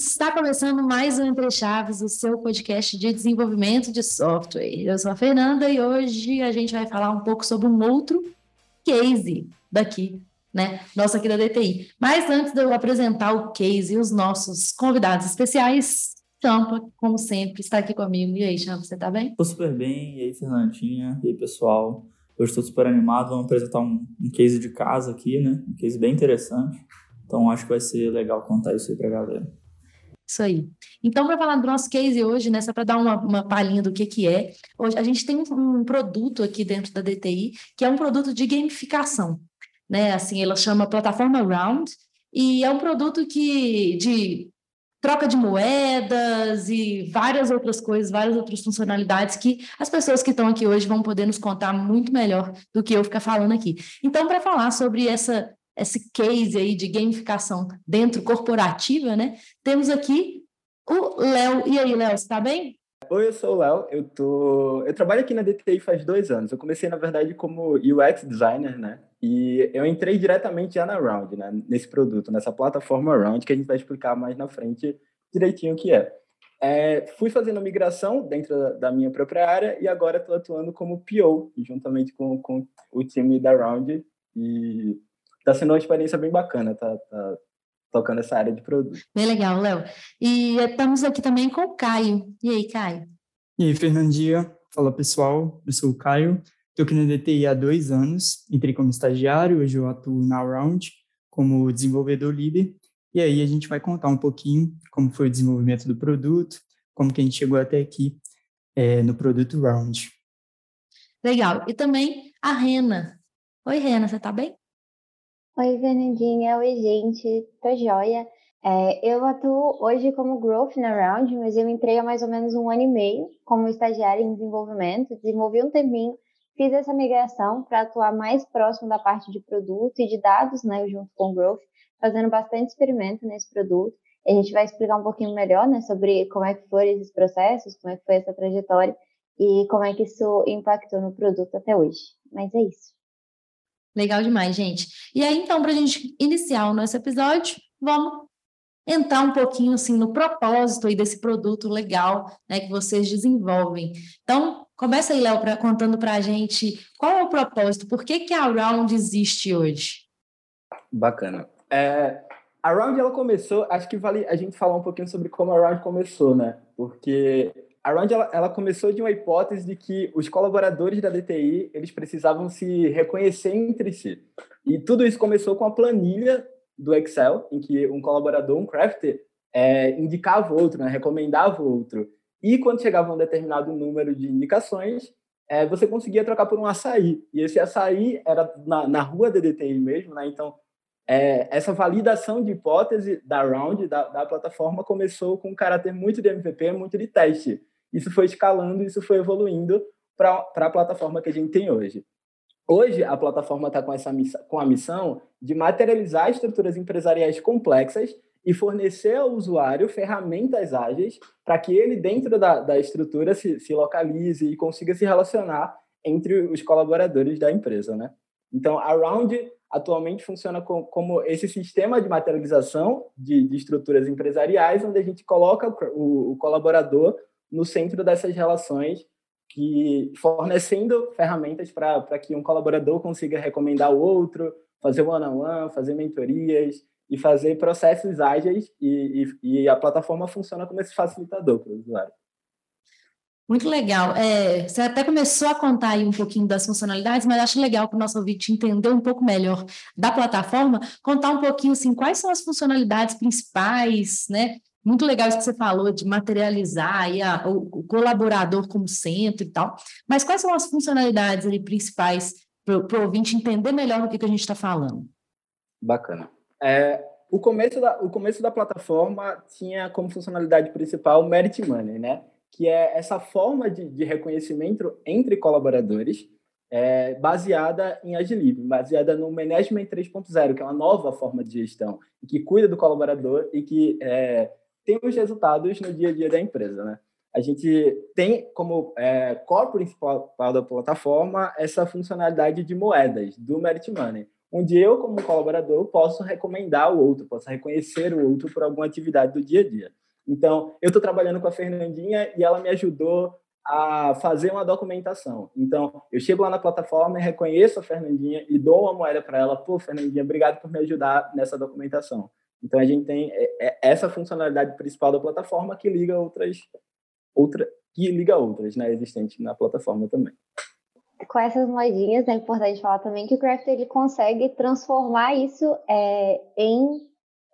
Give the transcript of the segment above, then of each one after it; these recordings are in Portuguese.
Está começando mais um Entre Chaves, o seu podcast de desenvolvimento de software. Eu sou a Fernanda e hoje a gente vai falar um pouco sobre um outro case daqui, né? Nosso aqui da DTI. Mas antes de eu apresentar o case e os nossos convidados especiais, Champa, como sempre, está aqui comigo. E aí, Champa, você está bem? Estou super bem. E aí, Fernandinha? E aí, pessoal? Hoje estou super animado. Vamos apresentar um, um case de casa aqui, né? Um case bem interessante. Então, acho que vai ser legal contar isso aí para a galera. Isso aí. Então, para falar do nosso case hoje, né, só para dar uma, uma palhinha do que, que é, hoje a gente tem um, um produto aqui dentro da DTI, que é um produto de gamificação. Né? Assim, ela chama Plataforma Round, e é um produto que de troca de moedas e várias outras coisas, várias outras funcionalidades que as pessoas que estão aqui hoje vão poder nos contar muito melhor do que eu ficar falando aqui. Então, para falar sobre essa esse case aí de gamificação dentro corporativa, né? Temos aqui o Léo. E aí, Léo, você está bem? Oi, eu sou o Léo. Eu tô, eu trabalho aqui na DTI faz dois anos. Eu comecei na verdade como UX designer, né? E eu entrei diretamente já na Round, né? Nesse produto, nessa plataforma Round que a gente vai explicar mais na frente direitinho o que é. é fui fazendo migração dentro da, da minha própria área e agora estou atuando como PO, juntamente com, com o time da Round. E está sendo uma experiência bem bacana, tá, tá tocando essa área de produto. Bem legal, Léo. E estamos aqui também com o Caio. E aí, Caio? E aí, Fernandinha. Fala, pessoal. Eu sou o Caio. Estou aqui na DTI há dois anos. Entrei como estagiário, hoje eu atuo na Round como desenvolvedor líder. E aí a gente vai contar um pouquinho como foi o desenvolvimento do produto, como que a gente chegou até aqui é, no produto Round. Legal. E também a Rena. Oi, Rena, você está bem? Oi, Fernandinha. Oi, gente. Tô joia. É, eu atuo hoje como Growth na Round, mas eu entrei há mais ou menos um ano e meio como estagiária em desenvolvimento. Desenvolvi um tempinho, fiz essa migração para atuar mais próximo da parte de produto e de dados, né, junto com Growth, fazendo bastante experimento nesse produto. A gente vai explicar um pouquinho melhor, né, sobre como é que foram esses processos, como é que foi essa trajetória e como é que isso impactou no produto até hoje. Mas é isso. Legal demais, gente. E aí, então, para a gente iniciar o nosso episódio, vamos entrar um pouquinho assim no propósito aí desse produto legal né, que vocês desenvolvem. Então, começa aí, Léo, contando para a gente qual é o propósito, por que, que a Round existe hoje? Bacana. É, a Round ela começou, acho que vale a gente falar um pouquinho sobre como a Round começou, né? Porque a Round ela, ela, começou de uma hipótese de que os colaboradores da DTI eles precisavam se reconhecer entre si. E tudo isso começou com a planilha do Excel, em que um colaborador, um crafter, é, indicava o outro, né, recomendava o outro. E quando chegava um determinado número de indicações, é, você conseguia trocar por um açaí. E esse açaí era na, na rua da DTI mesmo, né? Então, é, essa validação de hipótese da Round, da, da plataforma, começou com um caráter muito de MVP, muito de teste. Isso foi escalando, isso foi evoluindo para a plataforma que a gente tem hoje. Hoje, a plataforma está com, essa com a missão de materializar estruturas empresariais complexas e fornecer ao usuário ferramentas ágeis para que ele, dentro da, da estrutura, se, se localize e consiga se relacionar entre os colaboradores da empresa. Né? Então, a Round atualmente funciona com, como esse sistema de materialização de, de, estruturas empresariais, onde a gente coloca o, o colaborador no centro dessas relações, que fornecendo ferramentas para que um colaborador consiga recomendar o outro, fazer one-on-one, -on -one, fazer mentorias e fazer processos ágeis e, e, e a plataforma funciona como esse facilitador para o usuário. Muito legal. É, você até começou a contar aí um pouquinho das funcionalidades, mas acho legal para o nosso ouvinte entender um pouco melhor da plataforma, contar um pouquinho assim, quais são as funcionalidades principais, né? Muito legal isso que você falou de materializar aí a, o, o, colaborador como centro e tal. Mas quais são as funcionalidades ali, principais para o ouvinte entender melhor o que, que a gente está falando? Bacana. É, o, começo da, o começo da plataforma tinha como funcionalidade principal o Merit Money, né? que é essa forma de, de reconhecimento entre colaboradores é, baseada em Agilib, baseada no Management 3.0, que é uma nova forma de gestão, que cuida do colaborador e que é, tem os resultados no dia a dia da empresa, né? A gente tem como é, core principal da plataforma essa funcionalidade de moedas, do Merit Money, onde eu, como colaborador, posso recomendar o outro, posso reconhecer o outro por alguma atividade do dia a dia. Então, eu estou trabalhando com a Fernandinha e ela me ajudou a fazer uma documentação. Então, eu chego lá na plataforma, reconheço a Fernandinha e dou uma moeda para ela. Pô, Fernandinha, obrigado por me ajudar nessa documentação. Então, a gente tem é, é, essa funcionalidade principal da plataforma que liga outras, outra, que liga outras, né, existentes na plataforma também. Com essas moedinhas, é importante falar também que o Craft ele consegue transformar isso é, em,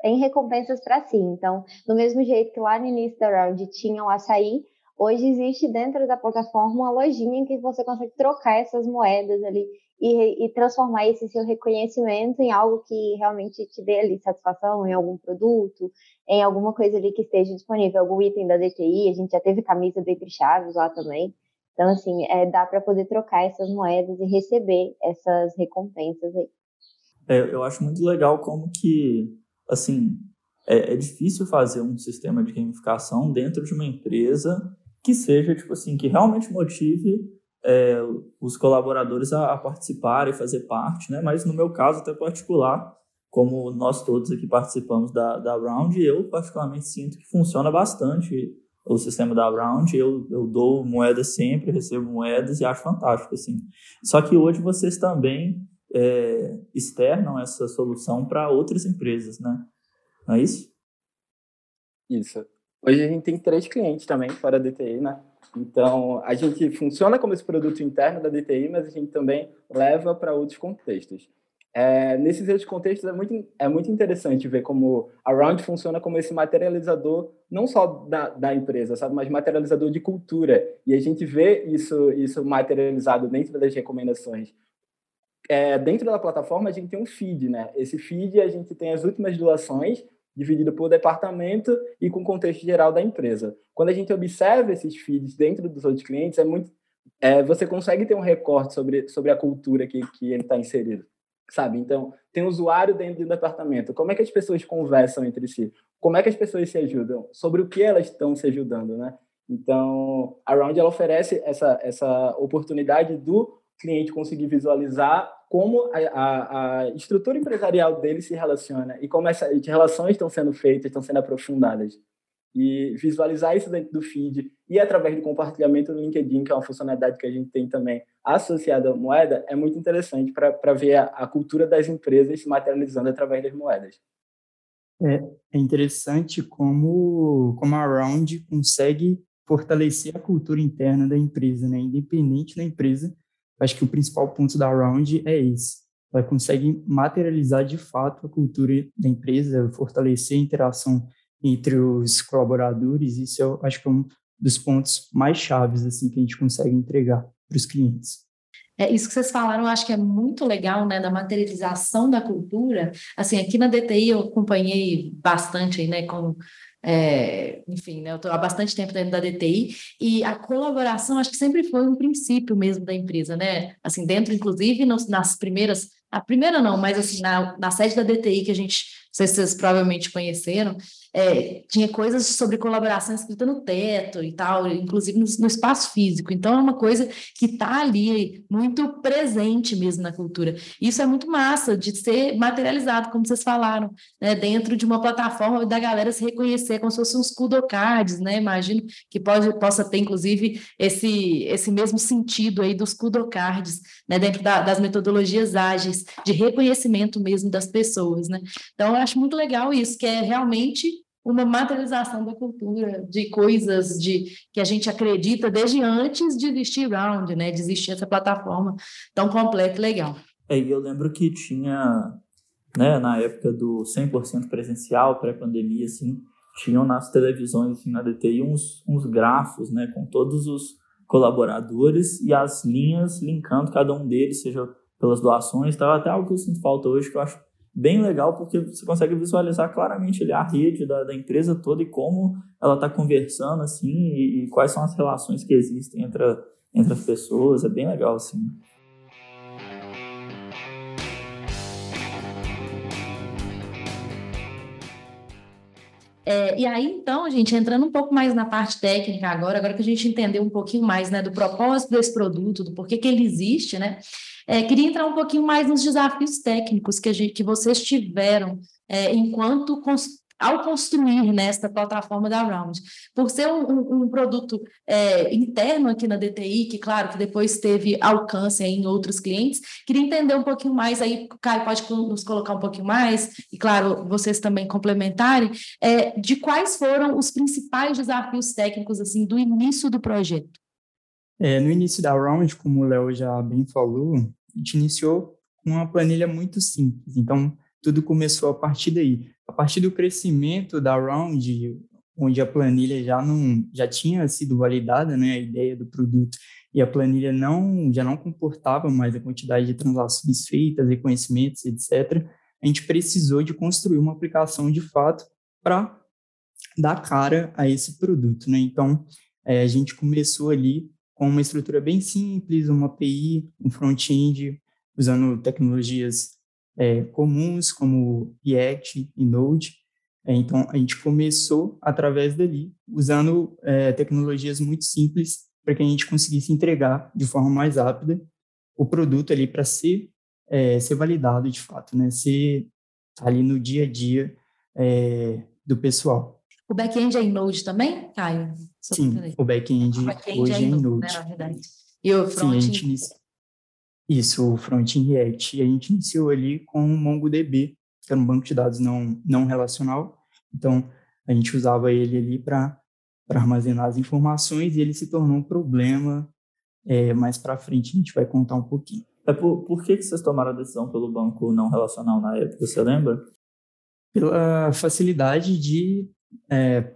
em recompensas para si. Então, do mesmo jeito que lá no início da round tinha o açaí, Hoje existe dentro da plataforma uma lojinha em que você consegue trocar essas moedas ali e, e, transformar esse seu reconhecimento em algo que realmente te dê ali satisfação em algum produto, em alguma coisa ali que esteja disponível, algum item da DTI. A gente já teve camisa do Entre Chaves lá também. Então, assim, é, dá para poder trocar essas moedas e receber essas recompensas aí. É, eu acho muito legal como que, assim, é, é difícil fazer um sistema de gamificação dentro de uma empresa que seja, tipo assim, que realmente motive é, os colaboradores a, a participar e fazer parte, né? Mas no meu caso, até particular, como nós todos aqui participamos da, da Round, eu particularmente sinto que funciona bastante o sistema da Round. Eu, eu dou moedas sempre, recebo moedas e acho fantástico, assim. Só que hoje vocês também é, externam essa solução para outras empresas, né? Não é isso? Isso. Hoje a gente tem três clientes também fora da DTI, né? Então, a gente funciona como esse produto interno da DTI, mas a gente também leva para outros contextos. É, nesses outros contextos é muito, é muito interessante ver como a Round funciona como esse materializador, não só da, da empresa, sabe, mas materializador de cultura. E a gente vê isso, isso materializado dentro das recomendações. É, dentro da plataforma, a gente tem um feed, né? Esse feed, a gente tem as últimas doações, dividido por departamento e com o contexto geral da empresa. Quando a gente observa esses feeds dentro dos outros clientes, é muito, é, você consegue ter um recorte sobre, sobre a cultura que, que ele está inserido, sabe? Então, tem um usuário dentro do departamento. Como é que as pessoas conversam entre si? Como é que as pessoas se ajudam? Sobre o que elas estão se ajudando, né? Então, a Round ela oferece essa, essa oportunidade do cliente conseguir visualizar como a, a, a, estrutura empresarial dele se relaciona e como essas relações estão sendo feitas, estão sendo aprofundadas. E visualizar isso dentro do feed e através do compartilhamento no LinkedIn, que é uma funcionalidade que a gente tem também associada à moeda, é muito interessante para ver a, a, cultura das empresas se materializando através das moedas. É, é interessante como, como a Round consegue fortalecer a cultura interna da empresa, né? independente da empresa, acho que o principal ponto da Round é esse. Ela consegue materializar de fato a cultura da empresa, fortalecer a interação entre os colaboradores. Isso eu acho que é um dos pontos mais chaves assim que a gente consegue entregar para os clientes. É, isso que vocês falaram, eu acho que é muito legal, né, da materialização da cultura. Assim, aqui na DTI eu acompanhei bastante né, com é, enfim, né, eu estou há bastante tempo dentro da DTI e a colaboração acho que sempre foi um princípio mesmo da empresa, né? Assim, dentro, inclusive, nos, nas primeiras, a primeira não, mas assim, na, na sede da DTI que a gente, não sei se vocês provavelmente conheceram, é, tinha coisas sobre colaboração escrita no teto e tal, inclusive no, no espaço físico. Então, é uma coisa que está ali muito presente mesmo na cultura. Isso é muito massa de ser materializado, como vocês falaram, né, dentro de uma plataforma da galera se reconhecer como se fossem uns kudocards, né? Imagino que pode, possa ter, inclusive, esse, esse mesmo sentido aí dos kudocards, né, dentro da, das metodologias ágeis, de reconhecimento mesmo das pessoas, né? Então, eu acho muito legal isso, que é realmente uma materialização da cultura, de coisas de que a gente acredita desde antes de existir Round, né? De existir essa plataforma tão completa e legal. É, e eu lembro que tinha, né, na época do 100% presencial, pré-pandemia, assim, tinham nas televisões, assim, na DTI, uns, uns grafos, né, com todos os colaboradores e as linhas linkando cada um deles, seja pelas doações, tal, até algo que eu sinto falta hoje, que eu acho bem legal porque você consegue visualizar claramente ali a rede da, da empresa toda e como ela está conversando assim e, e, quais são as relações que existem entre, entre as pessoas é bem legal assim É, e aí, então, gente, entrando um pouco mais na parte técnica agora, agora que a gente entendeu um pouquinho mais né, do propósito desse produto, do porquê que ele existe, né? É, queria entrar um pouquinho mais nos desafios técnicos que, a gente, que vocês tiveram é, enquanto ao construir nesta plataforma da Round. Por ser um, um, um produto é, interno aqui na DTI, que claro que depois teve alcance em outros clientes, queria entender um pouquinho mais aí, Caio pode nos colocar um pouquinho mais, e claro, vocês também complementarem, é, de quais foram os principais desafios técnicos assim do início do projeto. É, no início da Round, como o Léo já bem falou, a gente iniciou com uma planilha muito simples, então tudo começou a partir daí a partir do crescimento da Round, onde a planilha já não já tinha sido validada, né, a ideia do produto e a planilha não já não comportava mais a quantidade de transações feitas, reconhecimentos, etc. A gente precisou de construir uma aplicação de fato para dar cara a esse produto, né? Então é, a gente começou ali com uma estrutura bem simples, uma API, um front-end, usando tecnologias é, comuns, como React e Node. É, então, a gente começou através dali, usando é, tecnologias muito simples para que a gente conseguisse entregar de forma mais rápida o produto ali para ser, é, ser validado de fato, né? ser ali no dia a dia é, do pessoal. O back-end é em Node também, Caio? Sim, o back-end back hoje é em Node. Né, na verdade. E o front Sim, a gente inicia... Isso, o front em React. E a gente iniciou ali com o MongoDB, que era um banco de dados não, não relacional. Então, a gente usava ele ali para armazenar as informações e ele se tornou um problema. É, mais para frente a gente vai contar um pouquinho. É por, por que, que vocês tomaram a decisão pelo banco não relacional na época, você lembra? Pela facilidade de é,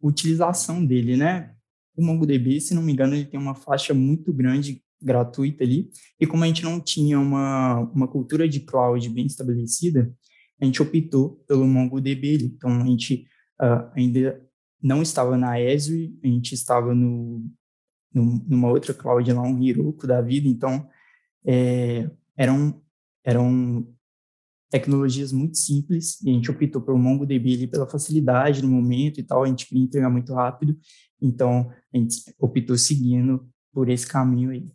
utilização dele, né? O MongoDB, se não me engano, ele tem uma faixa muito grande gratuita ali. E como a gente não tinha uma, uma cultura de cloud bem estabelecida, a gente optou pelo MongoDB. Então, a gente uh, ainda não estava na Azure, a gente estava no, no, numa outra cloud lá, um Heroku da vida. Então, é, eram, eram tecnologias muito simples e a gente optou pelo MongoDB ali pela facilidade no momento e tal. A gente queria entregar muito rápido. Então, a gente optou seguindo por esse caminho aí.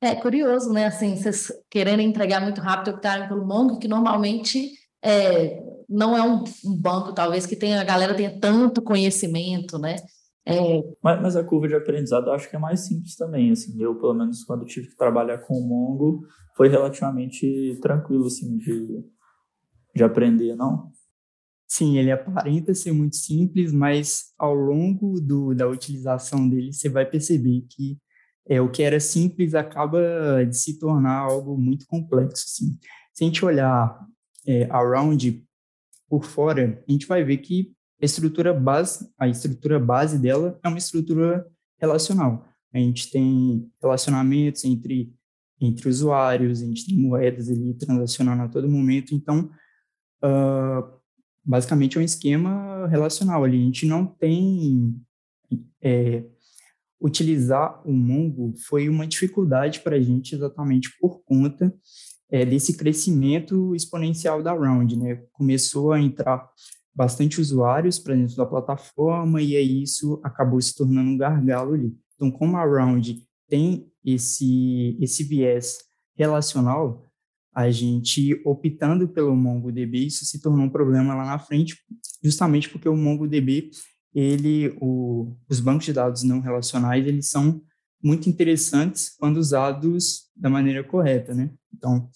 É curioso, né? Assim, vocês querendo entregar muito rápido, optarem pelo Mongo, que normalmente é, não é um, um, banco, talvez, que tenha, a galera tenha tanto conhecimento, né? É... Mas, mas, a curva de aprendizado eu acho que é mais simples também, assim. Eu, pelo menos, quando tive que trabalhar com o Mongo, foi relativamente tranquilo, assim, de, de aprender, não? Sim, ele aparenta ser muito simples, mas ao longo do, da utilização dele, você vai perceber que é, o que era simples acaba de se tornar algo muito complexo. Assim. Se a gente olhar é, around por fora, a gente vai ver que a estrutura base, a estrutura base dela é uma estrutura relacional. A gente tem relacionamentos entre entre usuários, a gente tem moedas ali transacionando a todo momento. Então, uh, basicamente é um esquema relacional ali. A gente não tem é, utilizar o Mongo foi uma dificuldade para a gente exatamente por conta é, desse crescimento exponencial da Round, né? Começou a entrar bastante usuários para dentro da plataforma e aí isso acabou se tornando um gargalo ali. Então, como a Round tem esse esse viés relacional, a gente optando pelo MongoDB, isso se tornou um problema lá na frente, justamente porque o MongoDB ele, o, os bancos de dados não relacionais, eles são muito interessantes quando usados da maneira correta, né? Então,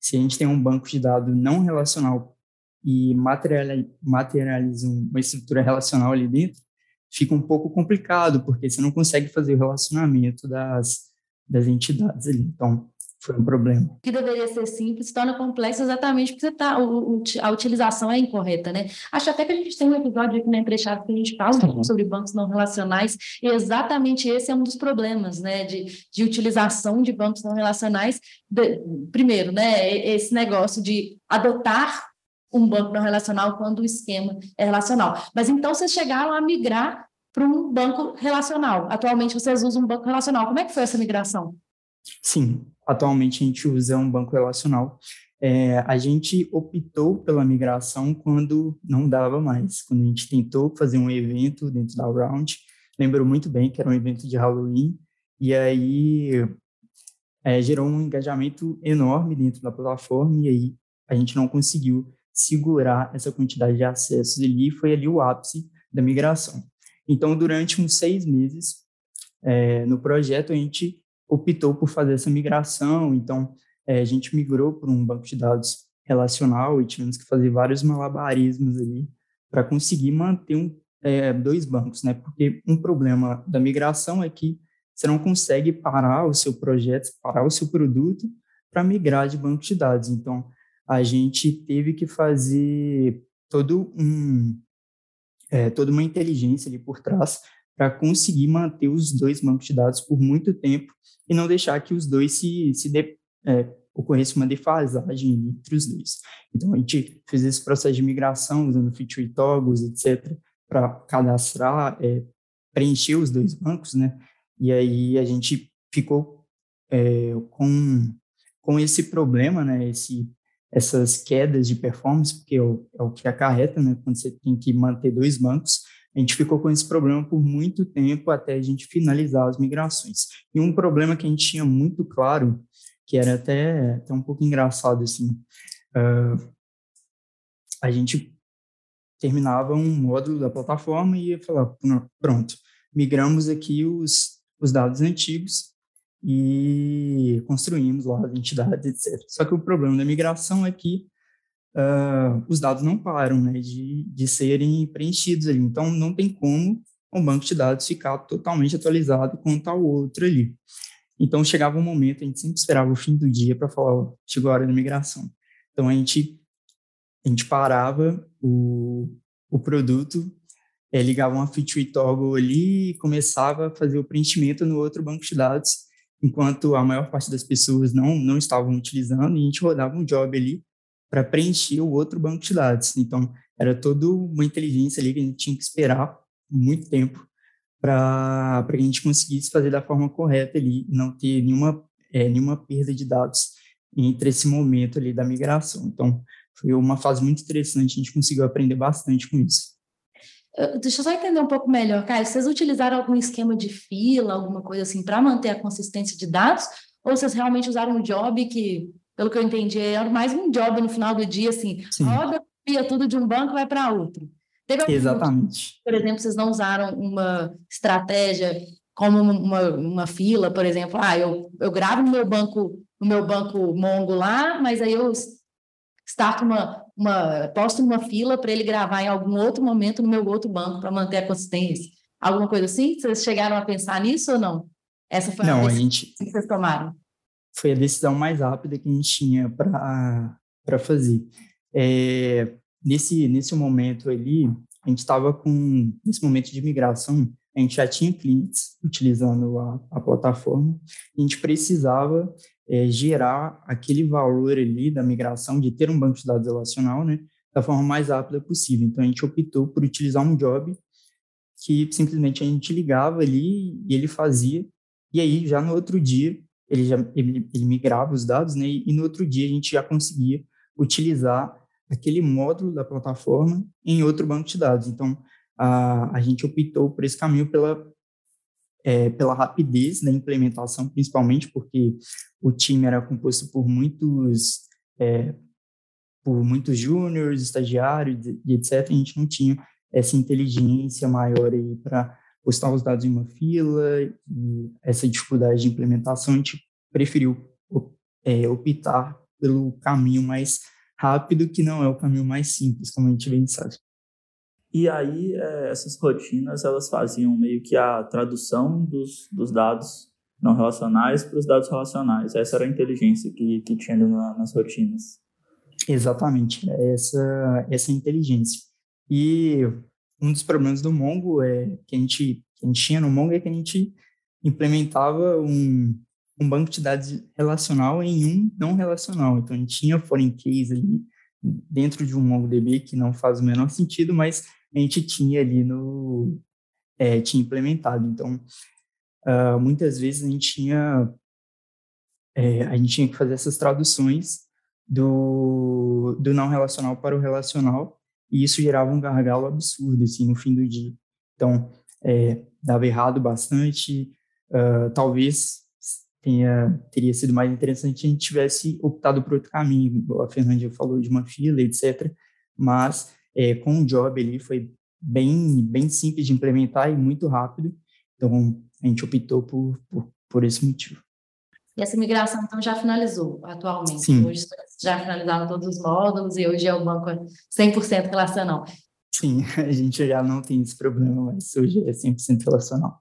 se a gente tem um banco de dados não relacional e materializa uma estrutura relacional ali dentro, fica um pouco complicado, porque você não consegue fazer o relacionamento das, das entidades ali. Então, foi um problema. O que deveria ser simples se torna complexo exatamente porque tá, o, a utilização é incorreta, né? Acho até que a gente tem um episódio aqui na Entrechado que a gente fala uhum. sobre bancos não relacionais e exatamente esse é um dos problemas, né? De, de utilização de bancos não relacionais. De, primeiro, né? Esse negócio de adotar um banco não relacional quando o esquema é relacional. Mas então vocês chegaram a migrar para um banco relacional. Atualmente vocês usam um banco relacional. Como é que foi essa migração? Sim, atualmente a gente usa um banco relacional. é, a gente optou pela migração quando não dava mais, quando a gente tentou fazer um evento dentro da Round. Lembro muito bem que era um evento de Halloween, e aí é, gerou um engajamento enorme dentro da plataforma, e aí a gente não conseguiu segurar essa quantidade de acessos ali, foi ali o ápice da migração. Então, durante uns seis meses, é, no projeto, a gente optou por fazer essa migração, então é, a gente migrou para um banco de dados relacional e tivemos que fazer vários malabarismos ali para conseguir manter um, é, dois bancos, né? Porque um problema da migração é que você não consegue parar o seu projeto, parar o seu produto para migrar de banco de dados. Então, a gente teve que fazer todo um, é, toda uma inteligência ali por trás para conseguir manter os dois bancos de dados por muito tempo e não deixar que os dois se, se de, é, ocorresse uma defasagem entre os dois. Então, a gente fez esse processo de migração usando feature toggles, etc., para cadastrar, é, preencher os dois bancos, né? E aí a gente ficou é, com, com esse problema, né? Esse, essas quedas de performance, porque é o, é o que acarreta, né? Quando você tem que manter dois bancos, a gente ficou com esse problema por muito tempo até a gente finalizar as migrações. E um problema que a gente tinha muito claro que era até, até um pouco engraçado, assim. Uh, a gente terminava um módulo da plataforma e ia falar, pronto, migramos aqui os, os dados antigos e construímos lá as entidades, etc. Só que o problema da migração é que uh, os dados não param né, de, de serem preenchidos ali. Então, não tem como um banco de dados ficar totalmente atualizado quanto ao outro ali. Então chegava um momento, a gente sempre esperava o fim do dia para falar, ó, chegou a hora da migração. Então a gente, a gente parava o, o produto, é, ligava uma feature toggle ali e começava a fazer o preenchimento no outro banco de dados, enquanto a maior parte das pessoas não, não estavam utilizando, e a gente rodava um job ali para preencher o outro banco de dados. Então, era toda uma inteligência ali que a gente tinha que esperar muito tempo para a gente conseguisse fazer da forma correta ali, não ter nenhuma, é, nenhuma perda de dados entre esse momento ali da migração. Então, foi uma fase muito interessante, a gente conseguiu aprender bastante com isso. Deixa eu só entender um pouco melhor, Caio. Vocês utilizaram algum esquema de fila, alguma coisa assim, para manter a consistência de dados? Ou vocês realmente usaram um job que, pelo que eu entendi, era mais um job no final do dia, assim, Sim. roda, copia tudo de um banco vai para outro? Teve Exatamente. por exemplo, vocês não usaram uma estratégia como uma, uma fila, por exemplo, ah, eu, eu gravo no meu banco, no meu banco Mongo lá, mas aí eu starto uma, uma posto uma fila para ele gravar em algum outro momento no meu outro banco para manter a consistência. Alguma coisa assim? Vocês chegaram a pensar nisso ou não? Essa foi não, a a gente... que vocês tomaram. Foi a decisão mais rápida que a gente tinha para fazer. É, nesse, nesse momento ali, a gente estava com, nesse momento de migração, a gente já tinha clientes utilizando a, a plataforma, a gente precisava é, gerar aquele valor ali da migração, de ter um banco de dados relacional, né, da forma mais rápida possível. Então, a gente optou por utilizar um job que simplesmente a gente ligava ali e ele fazia, e aí já no outro dia ele já ele, ele migrava os dados, né, e no outro dia a gente já conseguia utilizar aquele módulo da plataforma em outro banco de dados. Então, a, a gente optou por esse caminho pela, é, pela rapidez da implementação, principalmente porque o time era composto por muitos é, por muitos júniores, estagiários e etc. A gente não tinha essa inteligência maior aí para postar os dados em uma fila e essa dificuldade de implementação, a gente preferiu é, optar pelo caminho mais rápido, que não é o caminho mais simples, como a gente bem sabe. E aí, é, essas rotinas, elas faziam meio que a tradução dos, dos dados não relacionais para os dados relacionais. Essa era a inteligência que, que tinha na, nas rotinas. Exatamente, é essa, essa inteligência. E um dos problemas do Mongo é que a gente, que a gente tinha no Mongo é que a gente implementava um, um banco de dados relacional em um não relacional. Então, a gente tinha foreign case ali dentro de um MongoDB que não faz o menor sentido, mas a gente tinha ali no... É, tinha implementado. Então, uh, muitas vezes a gente tinha... É, a gente tinha que fazer essas traduções do, do não relacional para o relacional, e isso gerava um gargalo absurdo, assim, no fim do dia. Então, é, dava errado bastante, uh, talvez tenha, teria sido mais interessante se a gente tivesse optado por outro caminho, a Fernanda falou de uma fila, etc., mas é, com o job ali foi bem, bem simples de implementar e muito rápido, então a gente optou por, por, por esse motivo. E essa migração, então, já finalizou atualmente? Sim. Hoje já finalizaram todos os módulos e hoje é o banco 100% relacional? Sim, a gente já não tem esse problema, mas hoje é 100% relacional.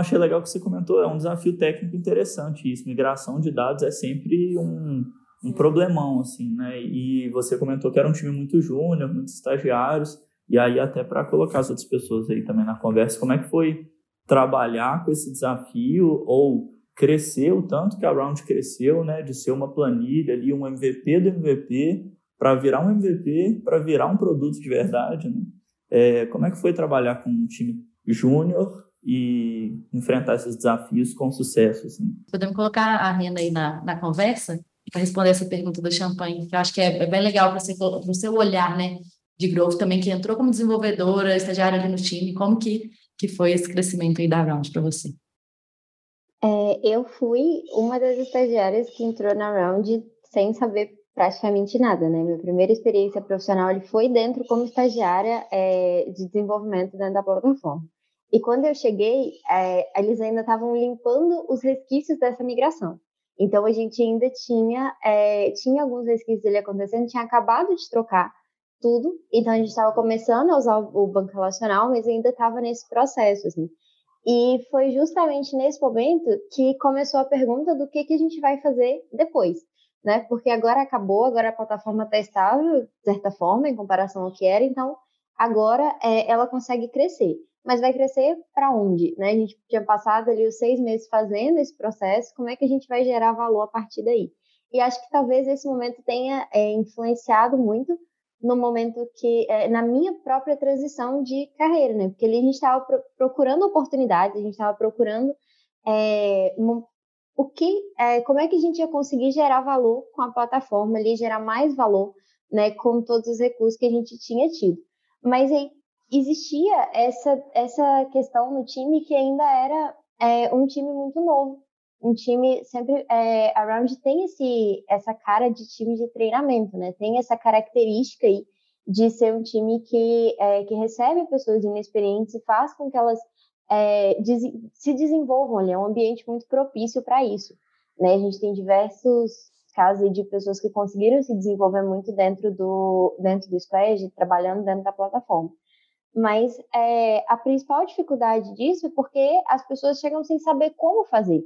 Achei legal que você comentou, é um desafio técnico interessante isso. Migração de dados é sempre um, um problemão, assim, né? E você comentou que era um time muito júnior, muitos estagiários, e aí até para colocar as outras pessoas aí também na conversa, como é que foi trabalhar com esse desafio ou crescer o tanto que a Round cresceu, né, de ser uma planilha ali, um MVP do MVP, para virar um MVP, para virar um produto de verdade, né? É, como é que foi trabalhar com um time júnior e enfrentar esses desafios com sucesso? Assim? Podemos colocar a Rena aí na, na conversa para responder essa pergunta do Champagne, que eu acho que é, é bem legal para o seu olhar, né, de growth também, que entrou como desenvolvedora, estagiária ali no time, como que que foi esse crescimento aí da Round para você? É, eu fui uma das estagiárias que entrou na Round sem saber praticamente nada, né? Minha primeira experiência profissional ele foi dentro como estagiária é, de desenvolvimento dentro da plataforma. E quando eu cheguei, é, eles ainda estavam limpando os resquícios dessa migração. Então a gente ainda tinha é, tinha alguns resquícios ali acontecendo, tinha acabado de trocar tudo. Então a gente estava começando a usar o banco relacional, mas ainda estava nesse processo, assim. E foi justamente nesse momento que começou a pergunta do que, que a gente vai fazer depois, né? Porque agora acabou, agora a plataforma está estável, de certa forma, em comparação ao que era, então agora é, ela consegue crescer. Mas vai crescer para onde? Né? A gente tinha passado ali os seis meses fazendo esse processo, como é que a gente vai gerar valor a partir daí? E acho que talvez esse momento tenha é, influenciado muito no momento que, é, na minha própria transição de carreira, né? Porque ali a gente estava pro procurando oportunidades, a gente estava procurando é, o que, é, como é que a gente ia conseguir gerar valor com a plataforma ali, gerar mais valor, né? Com todos os recursos que a gente tinha tido. Mas aí existia essa, essa questão no time que ainda era é, um time muito novo, um time sempre é, a Round tem esse essa cara de time de treinamento, né? Tem essa característica aí de ser um time que é, que recebe pessoas inexperientes e faz com que elas é, des se desenvolvam. Ali. É um ambiente muito propício para isso, né? A gente tem diversos casos de pessoas que conseguiram se desenvolver muito dentro do dentro do Squad, trabalhando dentro da plataforma. Mas é, a principal dificuldade disso é porque as pessoas chegam sem saber como fazer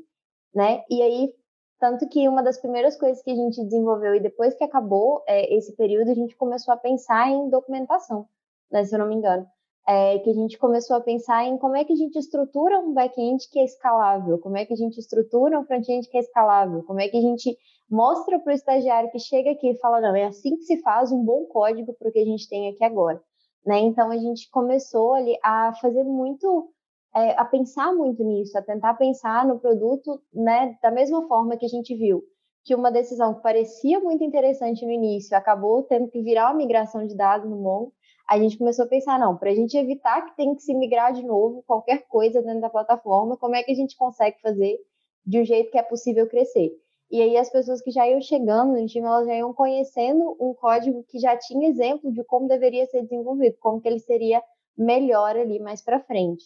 né? E aí, tanto que uma das primeiras coisas que a gente desenvolveu e depois que acabou é, esse período, a gente começou a pensar em documentação, né, se eu não me engano. É, que a gente começou a pensar em como é que a gente estrutura um back-end que é escalável, como é que a gente estrutura um front-end que é escalável, como é que a gente mostra para o estagiário que chega aqui e fala, não, é assim que se faz um bom código para o que a gente tem aqui agora. Né? Então, a gente começou ali a fazer muito é, a pensar muito nisso, a tentar pensar no produto, né, da mesma forma que a gente viu que uma decisão que parecia muito interessante no início acabou tendo que virar uma migração de dados no Mongo, a gente começou a pensar, não, para a gente evitar que tenha que se migrar de novo qualquer coisa dentro da plataforma, como é que a gente consegue fazer de um jeito que é possível crescer? E aí as pessoas que já iam chegando no time, elas já iam conhecendo um código que já tinha exemplo de como deveria ser desenvolvido, como que ele seria melhor ali mais para frente.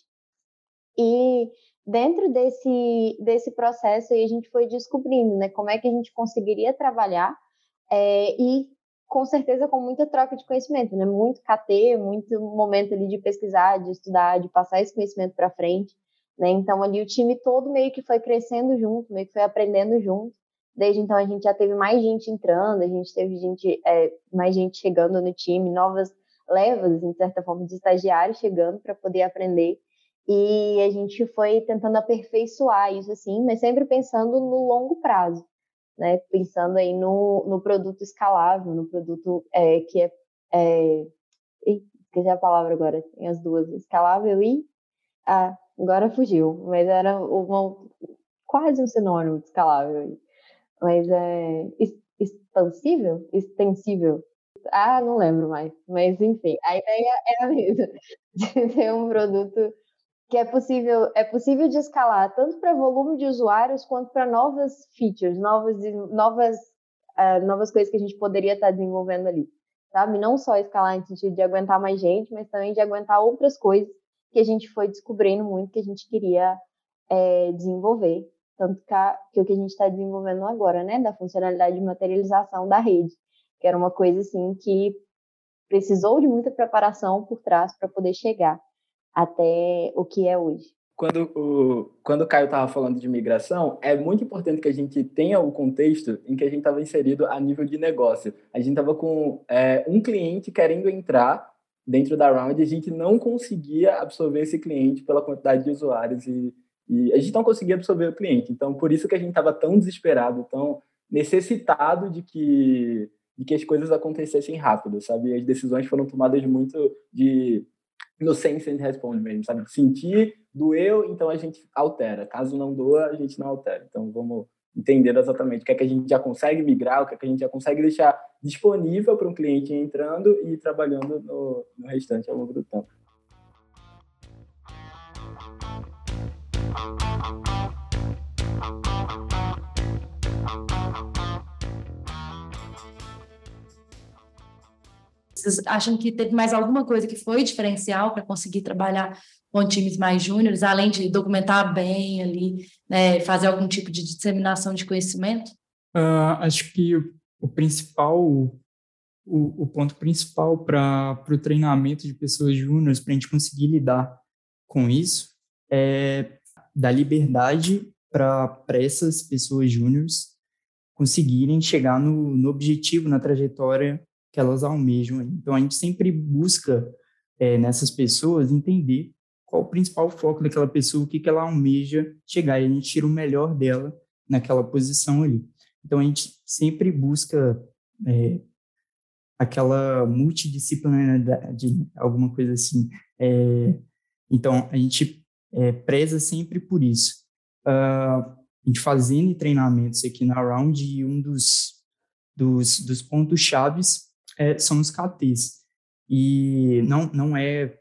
E dentro desse, desse processo aí a gente foi descobrindo, né, como é que a gente conseguiria trabalhar é, e com certeza com muita troca de conhecimento, né, muito KT, muito momento ali de pesquisar, de estudar, de passar esse conhecimento para frente, né, então ali o time todo meio que foi crescendo junto, meio que foi aprendendo junto, desde então a gente já teve mais gente entrando, a gente teve gente, é, mais gente chegando no time, novas levas, de certa forma, de estagiários chegando para poder aprender, e a gente foi tentando aperfeiçoar isso, assim, mas sempre pensando no longo prazo, né? Pensando aí no, no produto escalável, no produto é, que é, é... esqueci a palavra agora, tem as duas, escalável e... Ah, agora fugiu, mas era uma, quase um sinônimo de escalável. mas é expansível? Extensível? Ah, não lembro mais. Mas, enfim, a ideia é a mesma. De ter um produto que é possível, é possível de escalar tanto para volume de usuários quanto para novas features, novas, novas, uh, novas coisas que a gente poderia estar tá desenvolvendo ali. Sabe? Não só escalar no sentido de aguentar mais gente, mas também de aguentar outras coisas que a gente foi descobrindo muito que a gente queria é, desenvolver. Tanto que, o que a gente está desenvolvendo agora, né, da funcionalidade de materialização da rede, que era uma coisa assim que precisou de muita preparação por trás para poder chegar até o que é hoje. Quando o, quando o Caio estava falando de migração, é muito importante que a gente tenha o contexto em que a gente estava inserido a nível de negócio. A gente estava com é, um cliente querendo entrar dentro da Round e a gente não conseguia absorver esse cliente pela quantidade de usuários e, e a gente não conseguia absorver o cliente. Então, por isso que a gente estava tão desesperado, tão necessitado de que de que as coisas acontecessem rápido, sabe? As decisões foram tomadas muito de no sense and responde mesmo, sabe? Sentir, doeu, então a gente altera. Caso não doa, a gente não altera. Então vamos entender exatamente o que é que a gente já consegue migrar, o que é que a gente já consegue deixar disponível para um cliente entrando e trabalhando no, no restante ao longo do tempo. Vocês acham que teve mais alguma coisa que foi diferencial para conseguir trabalhar com times mais júniores, além de documentar bem ali, né, fazer algum tipo de disseminação de conhecimento? Uh, acho que o, o principal, o, o, ponto principal para o treinamento de pessoas júniores, para a gente conseguir lidar com isso, é dar liberdade para essas pessoas júniores conseguirem chegar no, no objetivo, na trajetória que elas almejam. Então, a gente sempre busca, é, nessas pessoas, entender qual o principal foco daquela pessoa, o que, que ela almeja chegar, e a gente tira o melhor dela naquela posição ali. Então, a gente sempre busca é, aquela multidisciplinaridade, alguma coisa assim. É, então, a gente é, preza sempre por isso. Uh, a gente fazendo treinamentos aqui na Round, e um dos, dos, dos pontos chaves é, são os KTs. E não, não é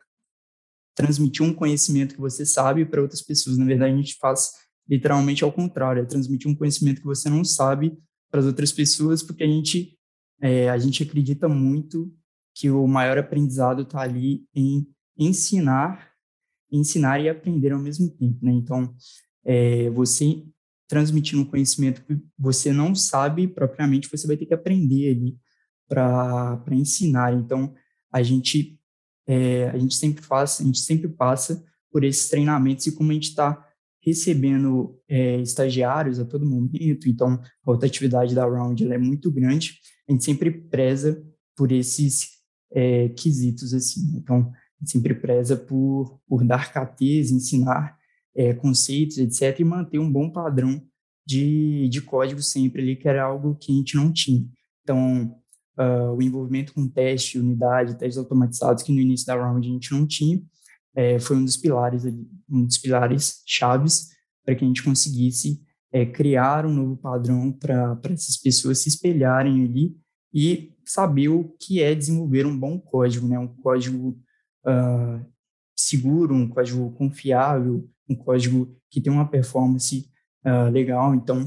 transmitir um conhecimento que você sabe para outras pessoas. Na verdade, a gente faz literalmente ao contrário, é transmitir um conhecimento que você não sabe para as outras pessoas, porque a gente, é, a gente acredita muito que o maior aprendizado está ali em ensinar, ensinar e aprender ao mesmo tempo, né? Então, é, você transmitindo um conhecimento que você não sabe propriamente, você vai ter que aprender ali para ensinar. Então, a gente, é, a gente sempre faz, a gente sempre passa por esses treinamentos e como a gente está recebendo é, estagiários a todo momento, então a rotatividade da Round é muito grande, a gente sempre preza por esses é, quesitos, assim, então a gente sempre preza por, por dar KTs, ensinar é, conceitos, etc., e manter um bom padrão de, de código sempre ali, que era algo que a gente não tinha. Então, uh, o envolvimento com teste, unidade, testes automatizados, que no início da round a gente não tinha, é, foi um dos pilares, um dos pilares chaves para que a gente conseguisse é, criar um novo padrão para essas pessoas se espelharem ali e saber o que é desenvolver um bom código, né? Um código uh, seguro, um código confiável, um código que tem uma performance uh, legal. Então,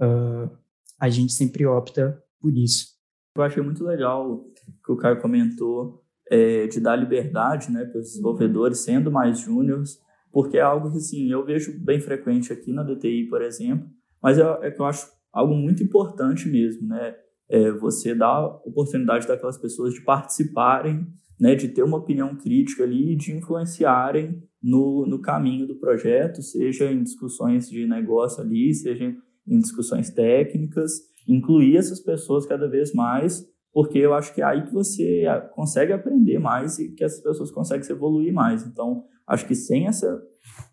uh, a gente sempre opta por isso. Eu achei muito legal que o Caio comentou é, de dar liberdade né, para os desenvolvedores, sendo mais júniores, porque é algo que assim, eu vejo bem frequente aqui na DTI, por exemplo, mas é, é que eu acho algo muito importante mesmo, né? É você dar oportunidade daquelas pessoas de participarem, né, de ter uma opinião crítica ali e de influenciarem no, no caminho do projeto, seja em discussões de negócio ali, seja em discussões técnicas, incluir essas pessoas cada vez mais, porque eu acho que é aí que você consegue aprender mais e que essas pessoas conseguem se evoluir mais. Então, acho que sem essa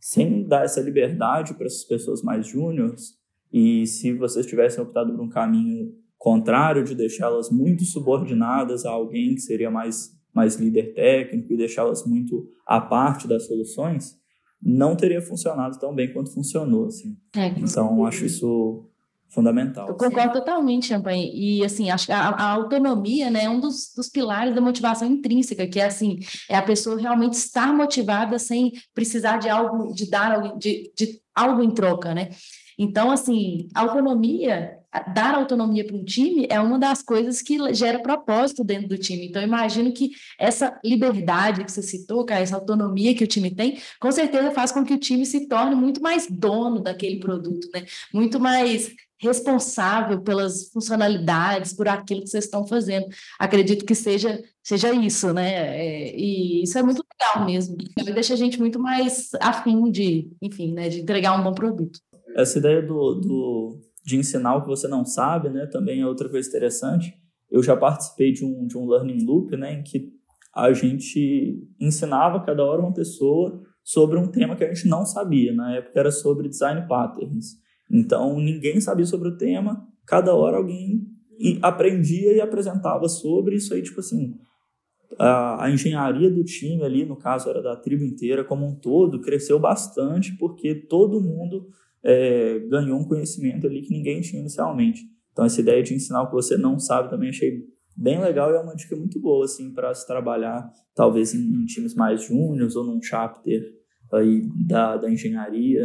sem dar essa liberdade para essas pessoas mais júniores, e se vocês tivessem optado por um caminho contrário de deixá-las muito subordinadas a alguém que seria mais mais líder técnico e deixá-las muito à parte das soluções, não teria funcionado tão bem quanto funcionou, assim. É, então, acho isso fundamental. Eu concordo assim. totalmente, Champagne. E, assim, acho que a, a, autonomia, né, é um dos, dos pilares da motivação intrínseca, que é, assim, é a pessoa realmente estar motivada sem precisar de algo, de dar de, de algo em troca, né? Então, assim, autonomia, dar autonomia para um time é uma das coisas que gera propósito dentro do time. Então, imagino que essa liberdade que você citou, cara, essa autonomia que o time tem, com certeza faz com que o time se torne muito mais dono daquele produto, né? Muito mais responsável pelas funcionalidades, por aquilo que vocês estão fazendo. Acredito que seja, seja isso, né? É, e isso é muito legal mesmo. Deixa a gente muito mais afim de, enfim, né, de entregar um bom produto. Essa ideia do, do, de ensinar o que você não sabe, né, também é outra coisa interessante. Eu já participei de um, de um learning loop, né, em que a gente ensinava cada hora uma pessoa sobre um tema que a gente não sabia. Na época era sobre design patterns. Então, ninguém sabia sobre o tema, cada hora alguém aprendia e apresentava sobre isso aí, tipo assim, a, a, engenharia do time ali, no caso era da tribo inteira como um todo, cresceu bastante porque todo mundo é, ganhou um conhecimento ali que ninguém tinha inicialmente. Então, essa ideia de ensinar o que você não sabe também achei bem legal e é uma dica muito boa, assim, para se trabalhar, talvez em, em times mais júniores ou num chapter aí da, da engenharia.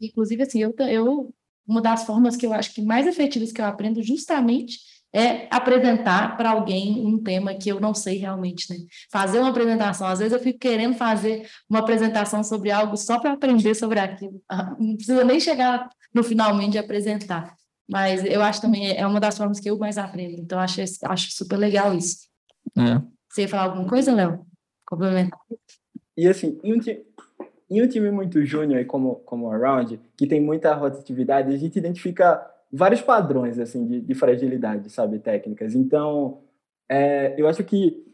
E Inclusive, assim, eu, eu, uma das formas que eu acho que mais efetivas que eu aprendo justamente é apresentar para alguém um tema que eu não sei realmente, né? Fazer uma apresentação. Às vezes eu fico querendo fazer uma apresentação sobre algo só para aprender sobre aquilo. Não precisa nem chegar no finalmente de apresentar. Mas eu acho também é uma das formas que eu mais aprendo. Então, acho, acho super legal isso. É. Você ia falar alguma coisa, Léo? Complementar. E assim, em um time muito júnior, como, como o Around, que tem muita rotatividade, a gente identifica vários padrões assim de, de fragilidade, sabe, técnicas. Então, é, eu acho que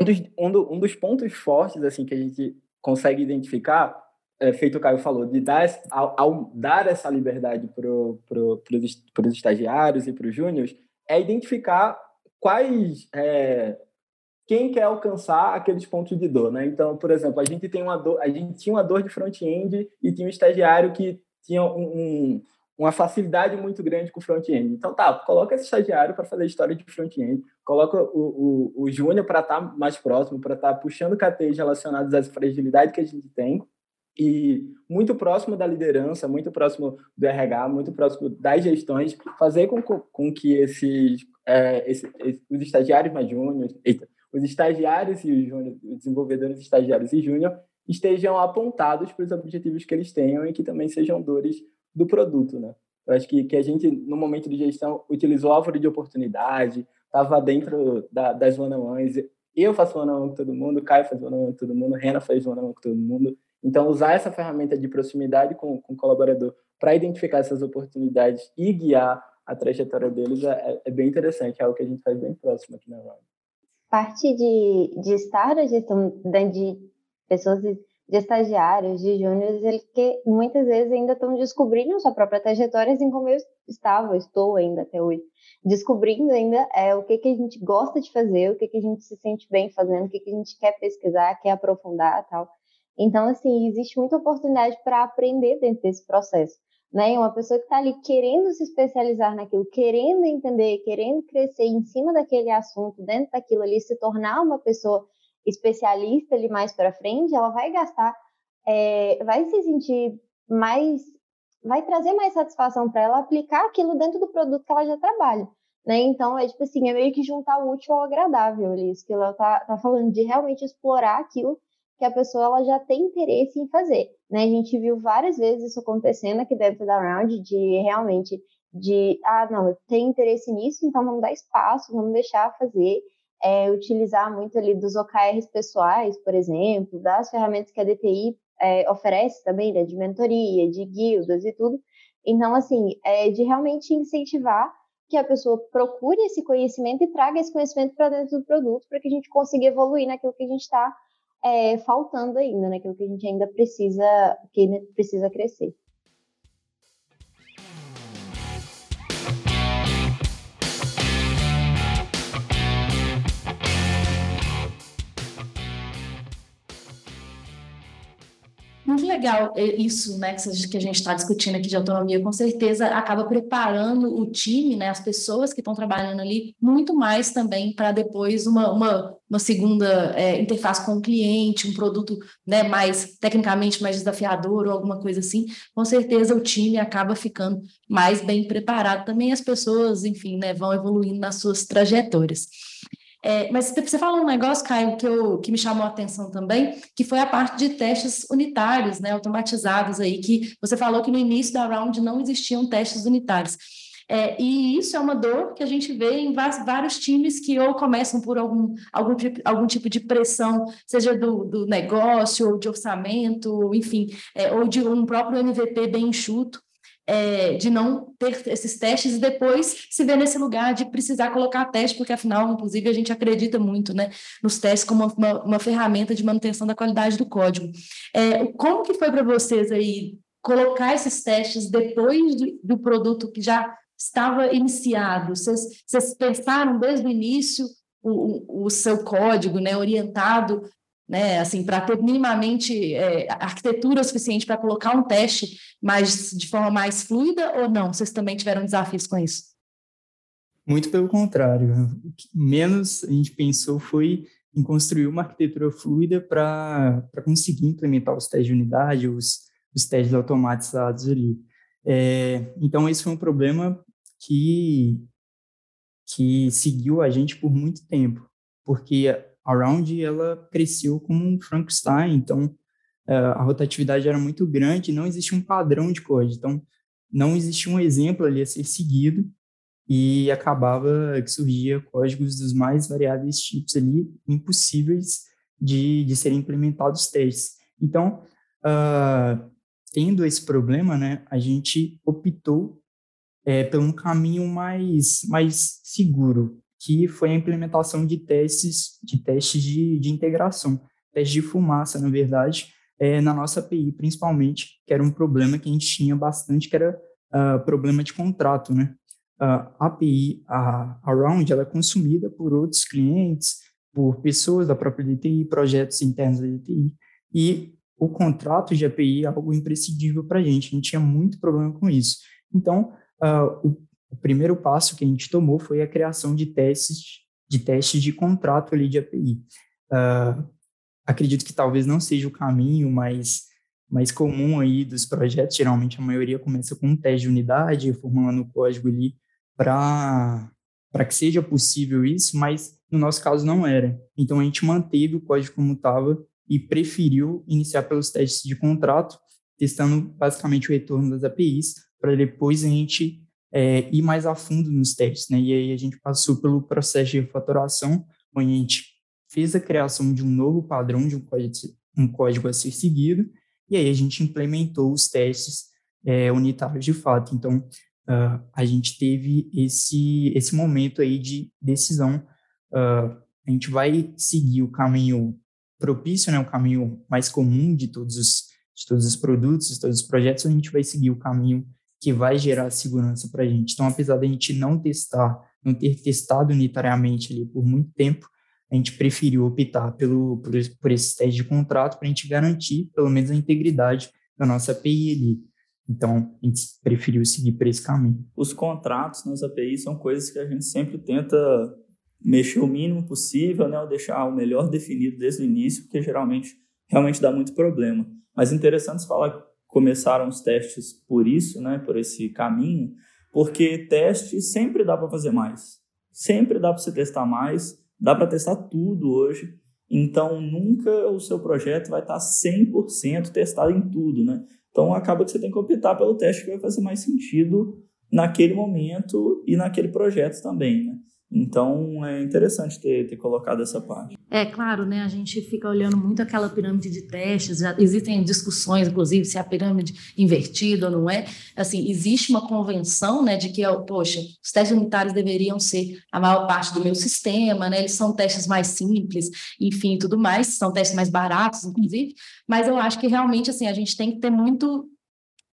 um dos, um, do, um dos pontos fortes assim que a gente consegue identificar, é, feito o Caio falou, de dar, ao, ao dar essa liberdade para pro, os estagiários e para os júniores, é identificar quais é, quem quer alcançar aqueles pontos de dor, né? Então, por exemplo, a gente tem uma dor, a gente tinha uma dor de front-end e tinha um estagiário que tinha um, um, uma facilidade muito grande com front-end. Então, tá, coloca esse estagiário para fazer história de front-end, coloca o, o, o júnior para estar tá mais próximo, para estar tá puxando KTs relacionados às fragilidades que a gente tem e muito próximo da liderança, muito próximo do RH, muito próximo das gestões, fazer com, com que esses, é, esse, os estagiários mais júniores, os estagiários e os, os desenvolvedores estagiários e júnior estejam apontados para os objetivos que eles tenham e que também sejam dores do produto, né? Eu acho que, que a gente, no momento de gestão, utilizou árvore de oportunidade, estava dentro da, das one-on-ones. Eu faço one-on-one com todo mundo, Caio faz one-on-one com todo mundo, Rena faz one-on-one com todo mundo. Então, usar essa ferramenta de proximidade com, com o colaborador para identificar essas oportunidades e guiar a trajetória deles é, é, bem interessante, é algo que a gente faz bem próximo aqui na Round parte de, de estar na gestão de pessoas, de estagiários, de júniores, que muitas vezes ainda estão descobrindo sua própria trajetória, assim como eu estava, estou ainda até hoje, descobrindo ainda é, o que, que a gente gosta de fazer, o que, que a gente se sente bem fazendo, o que, que a gente quer pesquisar, quer aprofundar tal. Então, assim, existe muita oportunidade para aprender dentro desse processo né? Uma pessoa que está ali querendo se especializar naquilo, querendo entender, querendo crescer em cima daquele assunto, dentro daquilo ali, se tornar uma pessoa especialista ali mais para frente, ela vai gastar, é, vai se sentir mais, vai trazer mais satisfação para ela aplicar aquilo dentro do produto que ela já trabalha. Né? Então, é tipo assim, é meio que juntar o útil ao agradável ali, isso que ela tá, tá falando, de realmente explorar aquilo que a pessoa ela já tem interesse em fazer. Né? A gente viu várias vezes isso acontecendo aqui dentro da Round, de realmente de, ah, não, tenho interesse nisso, então vamos dar espaço, vamos deixar fazer, é, utilizar muito ali dos OKRs pessoais, por exemplo, das ferramentas que a DTI é, oferece também, né, de mentoria, de guildas e tudo. Então, assim, é de realmente incentivar que a pessoa procure esse conhecimento e traga esse conhecimento para dentro do produto para que a gente consiga evoluir naquilo que a gente está é, faltando ainda, né? Aquilo que a gente ainda precisa, que precisa crescer. Muito legal isso, né, que a gente está discutindo aqui de autonomia, com certeza acaba preparando o time, né, as pessoas que estão trabalhando ali, muito mais também para depois uma, uma, uma segunda é, interface com o cliente, um produto né, mais tecnicamente mais desafiador ou alguma coisa assim, com certeza o time acaba ficando mais bem preparado. Também as pessoas, enfim, né, vão evoluindo nas suas trajetórias. É, mas você falou um negócio, Caio, que, eu, que me chamou a atenção também, que foi a parte de testes unitários, né, automatizados aí, que você falou que no início da round não existiam testes unitários. É, e isso é uma dor que a gente vê em vários times que ou começam por algum, algum, algum tipo de pressão, seja do, do negócio, ou de orçamento, enfim, é, ou de um próprio MVP bem enxuto, é, de não ter esses testes e depois se ver nesse lugar de precisar colocar teste, porque afinal, inclusive, a gente acredita muito né, nos testes como uma, uma ferramenta de manutenção da qualidade do código. É, como que foi para vocês aí colocar esses testes depois do, do produto que já estava iniciado? Vocês, vocês pensaram desde o início o, o, seu código né, orientado né, assim, para ter minimamente é, arquitetura suficiente para colocar um teste, mas de forma mais fluida ou não? Vocês também tiveram desafios com isso? Muito pelo contrário. O que menos a gente pensou foi em construir uma arquitetura fluida para conseguir implementar os testes de unidade, os, os testes automatizados ali. É, então, esse foi um problema que, que seguiu a gente por muito tempo, porque a Round ela cresceu como um Frankenstein, então uh, a rotatividade era muito grande, não existia um padrão de código, então não existia um exemplo ali a ser seguido e acabava que surgia códigos dos mais variáveis tipos ali, impossíveis de, de serem implementados testes. Então, uh, tendo esse problema, né, a gente optou é, por um caminho mais, mais seguro, que foi a implementação de testes de testes de, de integração, testes de fumaça, na verdade, é, na nossa API, principalmente, que era um problema que a gente tinha bastante, que era uh, problema de contrato, né? Uh, a API, a, a Round, ela é consumida por outros clientes, por pessoas da própria DTI, projetos internos da DTI, e o contrato de API é algo imprescindível para a gente, a gente tinha muito problema com isso. Então, uh, o o primeiro passo que a gente tomou foi a criação de testes de testes de contrato ali de API. Uh, ah, acredito que talvez não seja o caminho mais mais comum aí dos projetos. Geralmente a maioria começa com um teste de unidade, formulando o código ali para para que seja possível isso, mas no nosso caso não era. Então a gente manteve o código como estava e preferiu iniciar pelos testes de contrato, testando basicamente o retorno das APIs, para depois a gente é, ir mais a fundo nos testes, né? E aí a gente passou pelo processo de refatoração, onde a gente fez a criação de um novo padrão, de um código, um código a ser seguido, e aí a gente implementou os testes é, unitários de fato. Então, uh, a gente teve esse, esse momento aí de decisão. Uh, a gente vai seguir o caminho propício, né, o caminho mais comum de todos os, de todos os produtos, de todos os projetos, ou a gente vai seguir o caminho que vai gerar segurança para a gente. Então, apesar da gente não testar, não ter testado unitariamente ali por muito tempo, a gente preferiu optar pelo, por, por esse teste de contrato para a gente garantir, pelo menos, a integridade da nossa API ali. Então, a gente preferiu seguir por esse caminho. Os contratos nas APIs são coisas que a gente sempre tenta mexer o mínimo possível, né, ou deixar o melhor definido desde o início, porque geralmente realmente dá muito problema. Mas interessante falar começaram os testes por isso, né, por esse caminho, porque teste sempre dá para fazer mais. Sempre dá para você testar mais, dá para testar tudo hoje. Então, nunca o seu projeto vai estar 100% testado em tudo, né? Então, acaba que você tem que optar pelo teste que vai fazer mais sentido naquele momento e naquele projeto também, né? Então é interessante ter, ter colocado essa parte. É claro, né? A gente fica olhando muito aquela pirâmide de testes. Já existem discussões, inclusive, se é a pirâmide invertida ou não é. Assim, existe uma convenção, né, de que, poxa, os testes unitários deveriam ser a maior parte do meu sistema, né? Eles são testes mais simples, enfim, tudo mais. São testes mais baratos, inclusive. Mas eu acho que realmente, assim, a gente tem que ter muito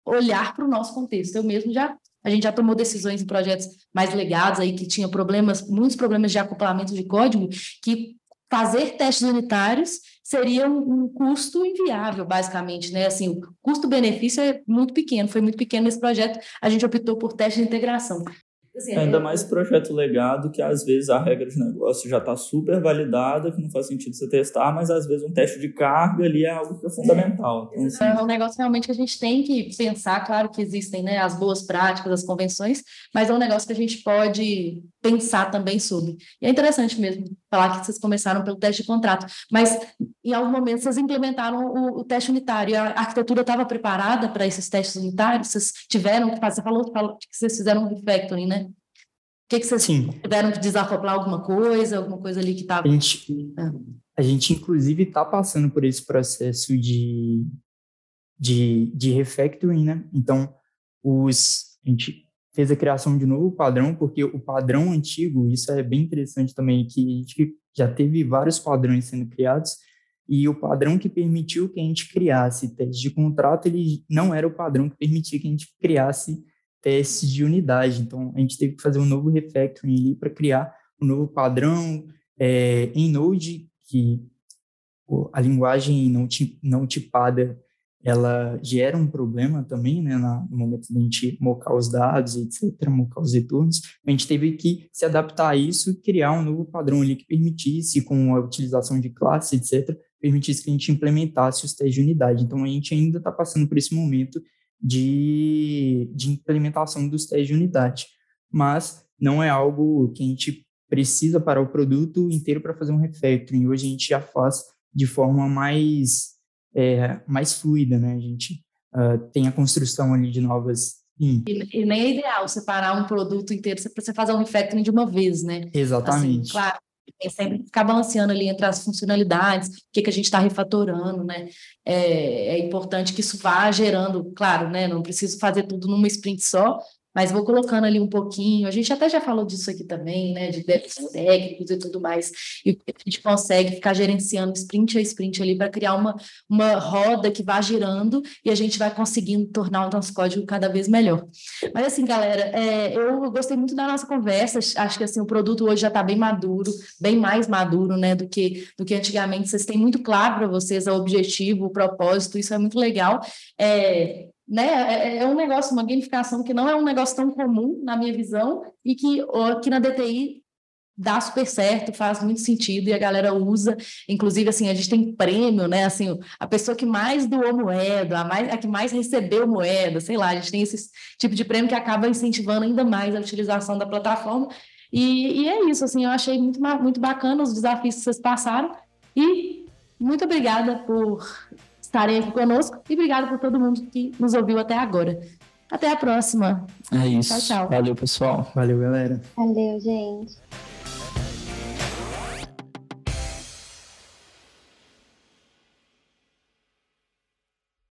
olhar para o nosso contexto. Eu mesmo já a gente já tomou decisões em projetos mais legados aí que tinha problemas, muitos problemas de acoplamento de código, que fazer testes unitários seria um, um, custo inviável, basicamente, né? Assim, o custo-benefício é muito pequeno, foi muito pequeno nesse projeto, a gente optou por teste de integração. Assim, Ainda é... mais projeto legado, que às vezes a regra de negócio já está super validada, que não faz sentido você testar, mas às vezes um teste de carga ali é algo que é fundamental. Então, assim... É um negócio realmente que a gente tem que pensar, claro que existem né, as boas práticas, as convenções, mas é um negócio que a gente pode pensar também sobre. E é interessante mesmo falar que vocês começaram pelo teste de contrato, mas em algum momento vocês implementaram o, o teste unitário, a arquitetura estava preparada para esses testes unitários, vocês tiveram que fazer, você falou, falou que vocês fizeram um refactoring, né? O que, que vocês Sim. tiveram que desacoplar alguma coisa, alguma coisa ali que estava. A gente, é. a gente, inclusive, está passando por esse processo de, de, de refactoring, né? Então, os, a gente fez a criação de novo padrão, porque o padrão antigo, isso é bem interessante também, que a gente já teve vários padrões sendo criados, e o padrão que permitiu que a gente criasse teste de contrato, ele não era o padrão que permitia que a gente criasse testes de unidade. Então, a gente teve que fazer um novo refactoring ali para criar um novo padrão é, em Node, que a linguagem não, não tipada ela gera um problema também, né, no momento de a gente mocar os dados, etc., mocar os retornos, a gente teve que se adaptar a isso e criar um novo padrão ali que permitisse, com a utilização de classes, etc., permitisse que a gente implementasse os testes de unidade. Então, a gente ainda está passando por esse momento de, de implementação dos testes de unidade. Mas não é algo que a gente precisa para o produto inteiro para fazer um refactoring. Hoje a gente já faz de forma mais, é, mais fluida, né? A gente uh, tem a construção ali de novas e, e, nem é ideal separar um produto inteiro para você fazer um refactoring de uma vez, né? Exatamente. Assim, claro, tem sempre ficar balanceando ali entre as funcionalidades, o que, que a gente está refatorando, né? É, é, importante que isso vá gerando, claro, né? Não preciso fazer tudo numa sprint só, mas vou colocando ali um pouquinho. A gente até já falou disso aqui também, né? De débitos técnicos e tudo mais. E a gente consegue ficar gerenciando sprint a sprint ali para criar uma, uma roda que vá girando e a gente vai conseguindo tornar o nosso código cada vez melhor. Mas assim, galera, é, eu gostei muito da nossa conversa. Acho que assim, o produto hoje já está bem maduro, bem mais maduro, né? Do que, do que antigamente. Vocês têm muito claro para vocês o objetivo, o propósito, isso é muito legal. É, né? É, é, um negócio, uma gamificação que não é um negócio tão comum na minha visão e que aqui na DTI dá super certo, faz muito sentido e a galera usa, inclusive assim, a gente tem prêmio, né, assim, a pessoa que mais doou moeda, a, mais, a que mais recebeu moeda, sei lá, a gente tem esse tipo de prêmio que acaba incentivando ainda mais a utilização da plataforma e, e é isso, assim, eu achei muito, muito bacana os desafios que vocês passaram e muito obrigada por estarem aqui conosco e obrigado por todo mundo que nos ouviu até agora. Até a próxima. É isso. Tchau, tchau. Valeu, pessoal. Valeu, galera. Valeu, gente.